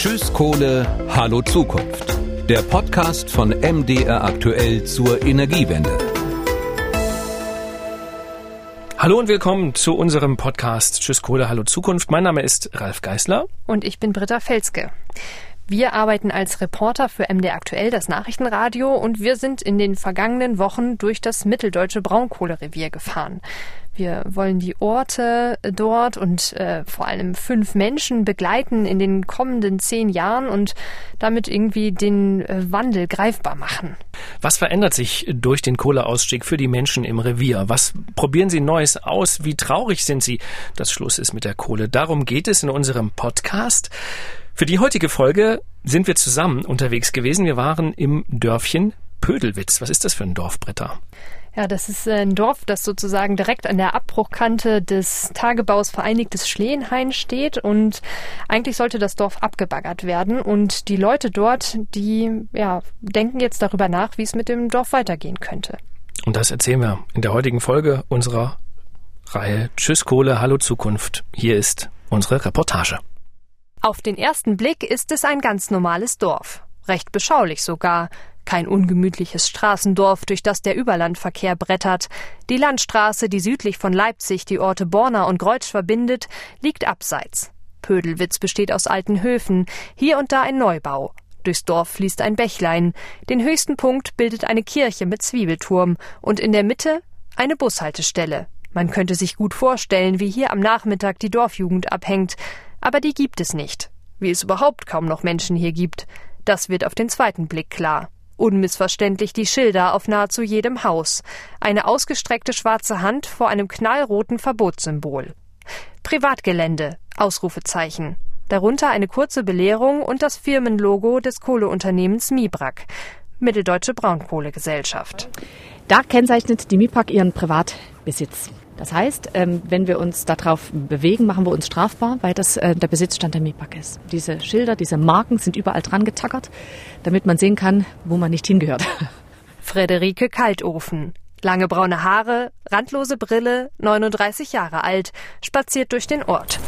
Tschüss Kohle, Hallo Zukunft. Der Podcast von MDR aktuell zur Energiewende. Hallo und willkommen zu unserem Podcast Tschüss Kohle, Hallo Zukunft. Mein Name ist Ralf Geißler. Und ich bin Britta Felske. Wir arbeiten als Reporter für MD Aktuell, das Nachrichtenradio, und wir sind in den vergangenen Wochen durch das mitteldeutsche Braunkohlerevier gefahren. Wir wollen die Orte dort und äh, vor allem fünf Menschen begleiten in den kommenden zehn Jahren und damit irgendwie den äh, Wandel greifbar machen. Was verändert sich durch den Kohleausstieg für die Menschen im Revier? Was probieren sie Neues aus? Wie traurig sind sie, dass Schluss ist mit der Kohle? Darum geht es in unserem Podcast. Für die heutige Folge sind wir zusammen unterwegs gewesen. Wir waren im Dörfchen Pödelwitz. Was ist das für ein Dorfbretter? Ja, das ist ein Dorf, das sozusagen direkt an der Abbruchkante des Tagebaus Vereinigtes Schleenhain steht und eigentlich sollte das Dorf abgebaggert werden und die Leute dort, die ja, denken jetzt darüber nach, wie es mit dem Dorf weitergehen könnte. Und das erzählen wir in der heutigen Folge unserer Reihe Tschüss Kohle, Hallo Zukunft. Hier ist unsere Reportage. Auf den ersten Blick ist es ein ganz normales Dorf. Recht beschaulich sogar. Kein ungemütliches Straßendorf, durch das der Überlandverkehr brettert. Die Landstraße, die südlich von Leipzig die Orte Borna und Greutsch verbindet, liegt abseits. Pödelwitz besteht aus alten Höfen, hier und da ein Neubau. Durchs Dorf fließt ein Bächlein. Den höchsten Punkt bildet eine Kirche mit Zwiebelturm und in der Mitte eine Bushaltestelle. Man könnte sich gut vorstellen, wie hier am Nachmittag die Dorfjugend abhängt. Aber die gibt es nicht. Wie es überhaupt kaum noch Menschen hier gibt, das wird auf den zweiten Blick klar. Unmissverständlich die Schilder auf nahezu jedem Haus. Eine ausgestreckte schwarze Hand vor einem knallroten Verbotssymbol. Privatgelände, Ausrufezeichen. Darunter eine kurze Belehrung und das Firmenlogo des Kohleunternehmens Mibrak, Mitteldeutsche Braunkohlegesellschaft. Da kennzeichnet die MIPAC ihren Privatbesitz. Das heißt, ähm, wenn wir uns darauf bewegen, machen wir uns strafbar, weil das äh, der Besitzstand der MIPAC ist. Diese Schilder, diese Marken sind überall dran getackert, damit man sehen kann, wo man nicht hingehört. Frederike Kaltofen. Lange braune Haare, randlose Brille, 39 Jahre alt, spaziert durch den Ort.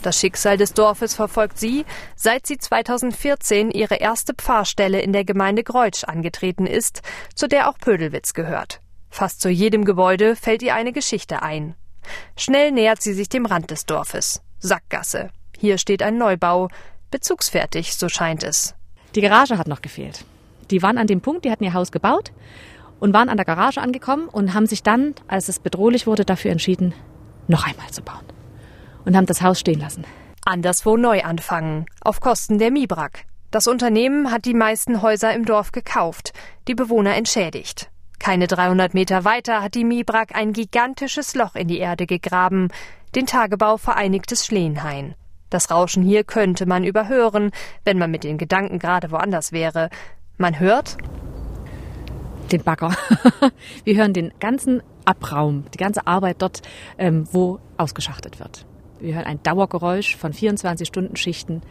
Das Schicksal des Dorfes verfolgt sie, seit sie 2014 ihre erste Pfarrstelle in der Gemeinde Greutsch angetreten ist, zu der auch Pödelwitz gehört. Fast zu jedem Gebäude fällt ihr eine Geschichte ein. Schnell nähert sie sich dem Rand des Dorfes. Sackgasse. Hier steht ein Neubau. Bezugsfertig, so scheint es. Die Garage hat noch gefehlt. Die waren an dem Punkt, die hatten ihr Haus gebaut und waren an der Garage angekommen und haben sich dann, als es bedrohlich wurde, dafür entschieden, noch einmal zu bauen. Und haben das Haus stehen lassen. Anderswo neu anfangen. Auf Kosten der Mibrak. Das Unternehmen hat die meisten Häuser im Dorf gekauft, die Bewohner entschädigt. Keine 300 Meter weiter hat die Mibrak ein gigantisches Loch in die Erde gegraben, den Tagebau Vereinigtes Schleenhain. Das Rauschen hier könnte man überhören, wenn man mit den Gedanken gerade woanders wäre. Man hört den Bagger. Wir hören den ganzen Abraum, die ganze Arbeit dort, ähm, wo ausgeschachtet wird. Wir hören ein Dauergeräusch von 24 Stunden Schichten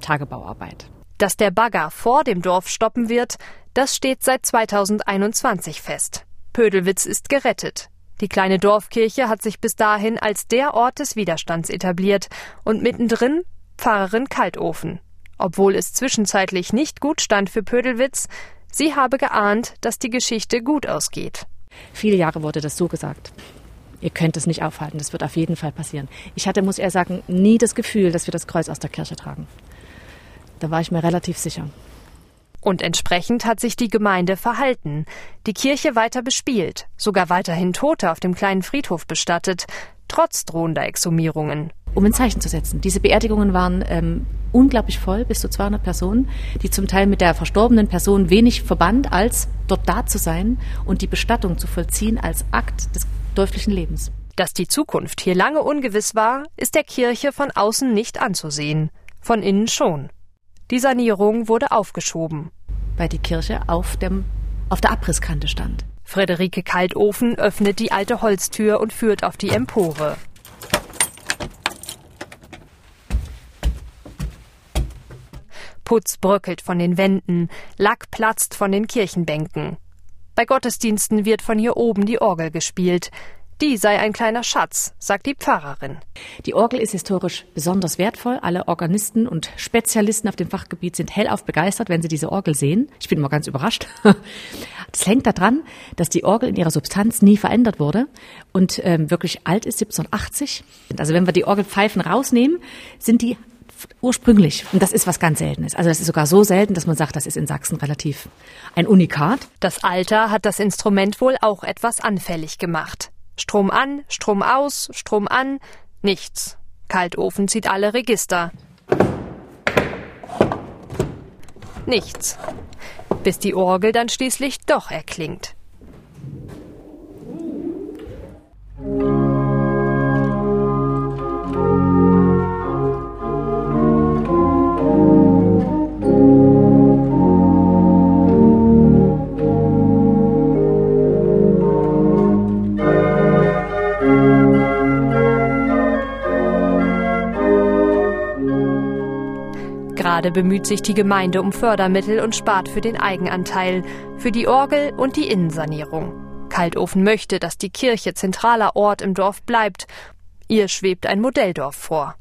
Tagebauarbeit. Dass der Bagger vor dem Dorf stoppen wird, das steht seit 2021 fest. Pödelwitz ist gerettet. Die kleine Dorfkirche hat sich bis dahin als der Ort des Widerstands etabliert und mittendrin Pfarrerin Kaltofen. Obwohl es zwischenzeitlich nicht gut stand für Pödelwitz, sie habe geahnt, dass die Geschichte gut ausgeht. Viele Jahre wurde das so gesagt. Ihr könnt es nicht aufhalten, das wird auf jeden Fall passieren. Ich hatte, muss er sagen, nie das Gefühl, dass wir das Kreuz aus der Kirche tragen. Da war ich mir relativ sicher. Und entsprechend hat sich die Gemeinde verhalten, die Kirche weiter bespielt, sogar weiterhin Tote auf dem kleinen Friedhof bestattet, trotz drohender Exhumierungen. Um ein Zeichen zu setzen. Diese Beerdigungen waren ähm, unglaublich voll, bis zu 200 Personen, die zum Teil mit der verstorbenen Person wenig verband, als dort da zu sein und die Bestattung zu vollziehen als Akt des dörflichen Lebens. Dass die Zukunft hier lange ungewiss war, ist der Kirche von außen nicht anzusehen, von innen schon. Die Sanierung wurde aufgeschoben. Weil die Kirche auf, dem, auf der Abrisskante stand. Friederike Kaltofen öffnet die alte Holztür und führt auf die Empore. Putz bröckelt von den Wänden, Lack platzt von den Kirchenbänken. Bei Gottesdiensten wird von hier oben die Orgel gespielt. Die sei ein kleiner Schatz, sagt die Pfarrerin. Die Orgel ist historisch besonders wertvoll. Alle Organisten und Spezialisten auf dem Fachgebiet sind hellauf begeistert, wenn sie diese Orgel sehen. Ich bin immer ganz überrascht. Das hängt daran, dass die Orgel in ihrer Substanz nie verändert wurde und ähm, wirklich alt ist, 1780. Also wenn wir die Orgelpfeifen rausnehmen, sind die ursprünglich. Und das ist was ganz Seltenes. Also das ist sogar so selten, dass man sagt, das ist in Sachsen relativ ein Unikat. Das Alter hat das Instrument wohl auch etwas anfällig gemacht. Strom an, Strom aus, Strom an, nichts. Kaltofen zieht alle Register. Nichts. Bis die Orgel dann schließlich doch erklingt. Gerade bemüht sich die Gemeinde um Fördermittel und spart für den Eigenanteil, für die Orgel und die Innensanierung. Kaltofen möchte, dass die Kirche zentraler Ort im Dorf bleibt. Ihr schwebt ein Modelldorf vor.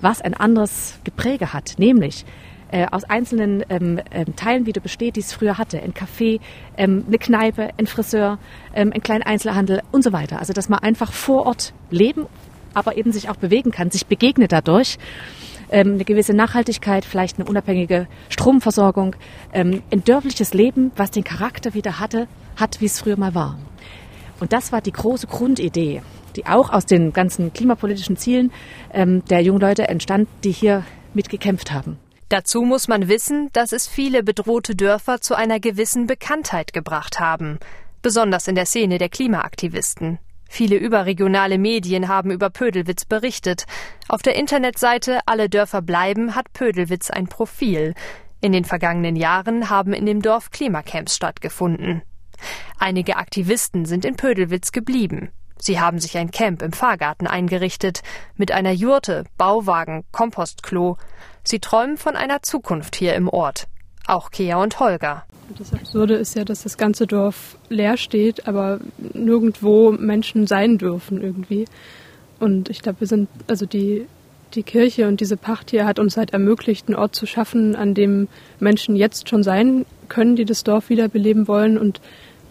Was ein anderes Gepräge hat, nämlich äh, aus einzelnen ähm, ähm, Teilen wieder besteht, die es früher hatte. Ein Café, ähm, eine Kneipe, ein Friseur, ähm, ein kleiner Einzelhandel und so weiter. Also dass man einfach vor Ort leben, aber eben sich auch bewegen kann, sich begegnet dadurch ähm, eine gewisse Nachhaltigkeit, vielleicht eine unabhängige Stromversorgung, ähm, ein dörfliches Leben, was den Charakter wieder hatte, hat, wie es früher mal war. Und das war die große Grundidee, die auch aus den ganzen klimapolitischen Zielen ähm, der jungen Leute entstand, die hier mitgekämpft haben. Dazu muss man wissen, dass es viele bedrohte Dörfer zu einer gewissen Bekanntheit gebracht haben, besonders in der Szene der Klimaaktivisten. Viele überregionale Medien haben über Pödelwitz berichtet. Auf der Internetseite Alle Dörfer bleiben hat Pödelwitz ein Profil. In den vergangenen Jahren haben in dem Dorf Klimacamps stattgefunden. Einige Aktivisten sind in Pödelwitz geblieben. Sie haben sich ein Camp im Fahrgarten eingerichtet, mit einer Jurte, Bauwagen, Kompostklo. Sie träumen von einer Zukunft hier im Ort. Auch Kea und Holger. Das Absurde ist ja, dass das ganze Dorf leer steht, aber nirgendwo Menschen sein dürfen irgendwie. Und ich glaube, wir sind, also die, die Kirche und diese Pacht hier hat uns halt ermöglicht, einen Ort zu schaffen, an dem Menschen jetzt schon sein können, die das Dorf wiederbeleben wollen und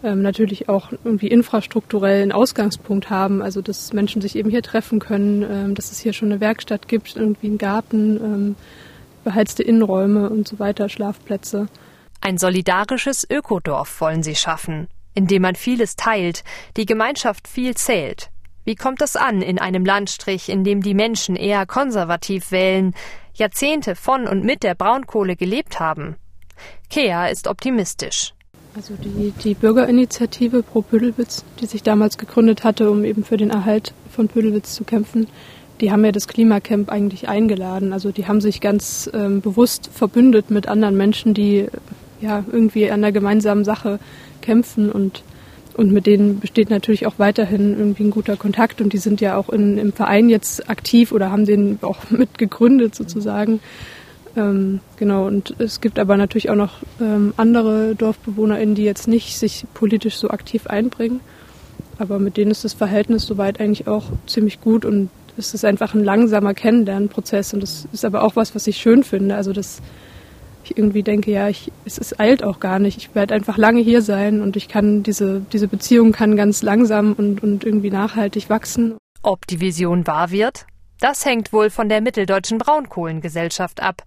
ähm, natürlich auch irgendwie infrastrukturell einen Ausgangspunkt haben, also dass Menschen sich eben hier treffen können, ähm, dass es hier schon eine Werkstatt gibt, irgendwie einen Garten, ähm, beheizte Innenräume und so weiter, Schlafplätze. Ein solidarisches Ökodorf wollen sie schaffen, in dem man vieles teilt, die Gemeinschaft viel zählt. Wie kommt das an in einem Landstrich, in dem die Menschen eher konservativ wählen, Jahrzehnte von und mit der Braunkohle gelebt haben? Kea ist optimistisch. Also die, die Bürgerinitiative Pro Pödelwitz, die sich damals gegründet hatte, um eben für den Erhalt von Pödelwitz zu kämpfen, die haben ja das Klimacamp eigentlich eingeladen. Also die haben sich ganz ähm, bewusst verbündet mit anderen Menschen, die ja, irgendwie an einer gemeinsamen Sache kämpfen und, und mit denen besteht natürlich auch weiterhin irgendwie ein guter Kontakt und die sind ja auch in, im Verein jetzt aktiv oder haben den auch mitgegründet sozusagen. Ähm, genau, und es gibt aber natürlich auch noch ähm, andere DorfbewohnerInnen, die jetzt nicht sich politisch so aktiv einbringen. Aber mit denen ist das Verhältnis soweit eigentlich auch ziemlich gut und es ist einfach ein langsamer Kennenlernprozess und das ist aber auch was, was ich schön finde. Also das ich irgendwie denke, ja, ich, es, es eilt auch gar nicht. Ich werde einfach lange hier sein und ich kann diese, diese Beziehung kann ganz langsam und, und irgendwie nachhaltig wachsen. Ob die Vision wahr wird? Das hängt wohl von der Mitteldeutschen Braunkohlengesellschaft ab.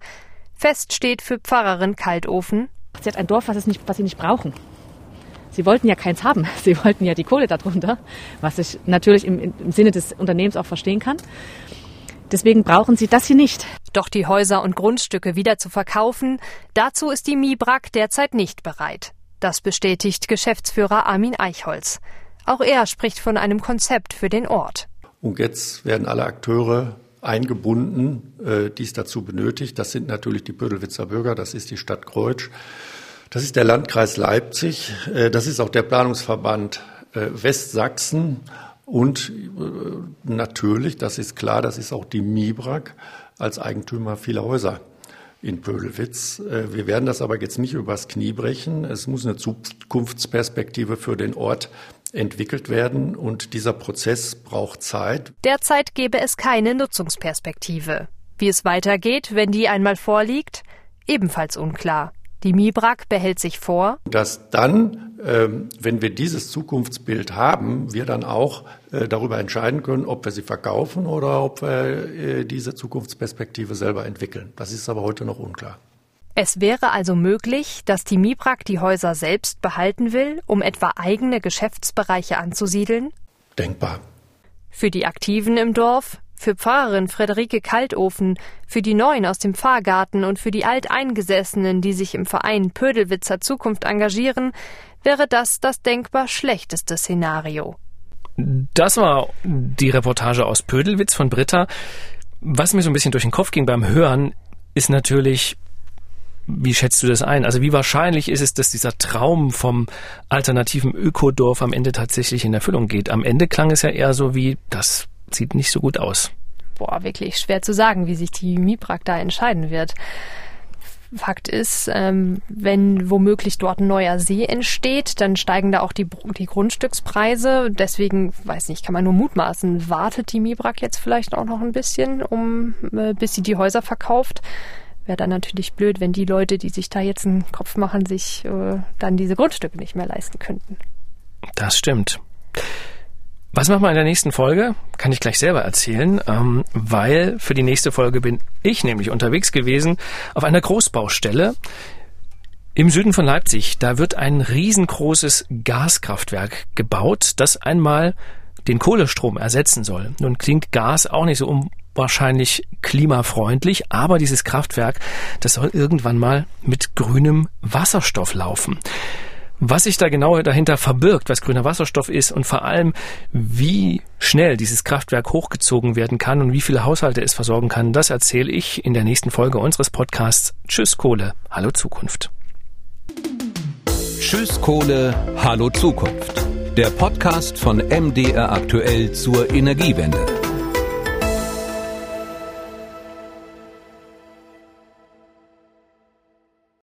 Fest steht für Pfarrerin Kaltofen. Sie hat ein Dorf, was, es nicht, was sie nicht brauchen. Sie wollten ja keins haben. Sie wollten ja die Kohle darunter, was ich natürlich im, im Sinne des Unternehmens auch verstehen kann. Deswegen brauchen sie das hier nicht. Doch die Häuser und Grundstücke wieder zu verkaufen, dazu ist die MIBRAG derzeit nicht bereit. Das bestätigt Geschäftsführer Armin Eichholz. Auch er spricht von einem Konzept für den Ort. Und jetzt werden alle Akteure eingebunden, äh, die es dazu benötigt. Das sind natürlich die Pödelwitzer Bürger, das ist die Stadt Kreutsch, das ist der Landkreis Leipzig, äh, das ist auch der Planungsverband äh, Westsachsen und natürlich, das ist klar, das ist auch die MIBRAG als Eigentümer vieler Häuser in Pödelwitz. Äh, wir werden das aber jetzt nicht übers Knie brechen. Es muss eine Zukunftsperspektive für den Ort entwickelt werden und dieser Prozess braucht Zeit. Derzeit gäbe es keine Nutzungsperspektive. Wie es weitergeht, wenn die einmal vorliegt, ebenfalls unklar. Die MIBRAG behält sich vor, dass dann, wenn wir dieses Zukunftsbild haben, wir dann auch äh, darüber entscheiden können, ob wir sie verkaufen oder ob wir äh, diese Zukunftsperspektive selber entwickeln. Das ist aber heute noch unklar. Es wäre also möglich, dass die MIBRAG die Häuser selbst behalten will, um etwa eigene Geschäftsbereiche anzusiedeln? Denkbar. Für die Aktiven im Dorf für Pfarrerin Friederike Kaltofen, für die Neuen aus dem Pfarrgarten und für die Alteingesessenen, die sich im Verein Pödelwitzer Zukunft engagieren, wäre das das denkbar schlechteste Szenario. Das war die Reportage aus Pödelwitz von Britta. Was mir so ein bisschen durch den Kopf ging beim Hören, ist natürlich, wie schätzt du das ein? Also wie wahrscheinlich ist es, dass dieser Traum vom alternativen Ökodorf am Ende tatsächlich in Erfüllung geht? Am Ende klang es ja eher so wie, das sieht nicht so gut aus. Boah, wirklich schwer zu sagen, wie sich die MIPRAG da entscheiden wird. Fakt ist, ähm, wenn womöglich dort ein neuer See entsteht, dann steigen da auch die, die Grundstückspreise. Deswegen, weiß nicht, kann man nur mutmaßen, wartet die MIBRAG jetzt vielleicht auch noch ein bisschen, um äh, bis sie die Häuser verkauft. Wäre dann natürlich blöd, wenn die Leute, die sich da jetzt einen Kopf machen, sich äh, dann diese Grundstücke nicht mehr leisten könnten. Das stimmt. Was machen wir in der nächsten Folge? Kann ich gleich selber erzählen, ähm, weil für die nächste Folge bin ich nämlich unterwegs gewesen auf einer Großbaustelle im Süden von Leipzig. Da wird ein riesengroßes Gaskraftwerk gebaut, das einmal den Kohlestrom ersetzen soll. Nun klingt Gas auch nicht so unwahrscheinlich klimafreundlich, aber dieses Kraftwerk, das soll irgendwann mal mit grünem Wasserstoff laufen was sich da genau dahinter verbirgt, was grüner Wasserstoff ist und vor allem, wie schnell dieses Kraftwerk hochgezogen werden kann und wie viele Haushalte es versorgen kann, das erzähle ich in der nächsten Folge unseres Podcasts Tschüss Kohle, Hallo Zukunft. Tschüss Kohle, Hallo Zukunft. Der Podcast von MDR aktuell zur Energiewende.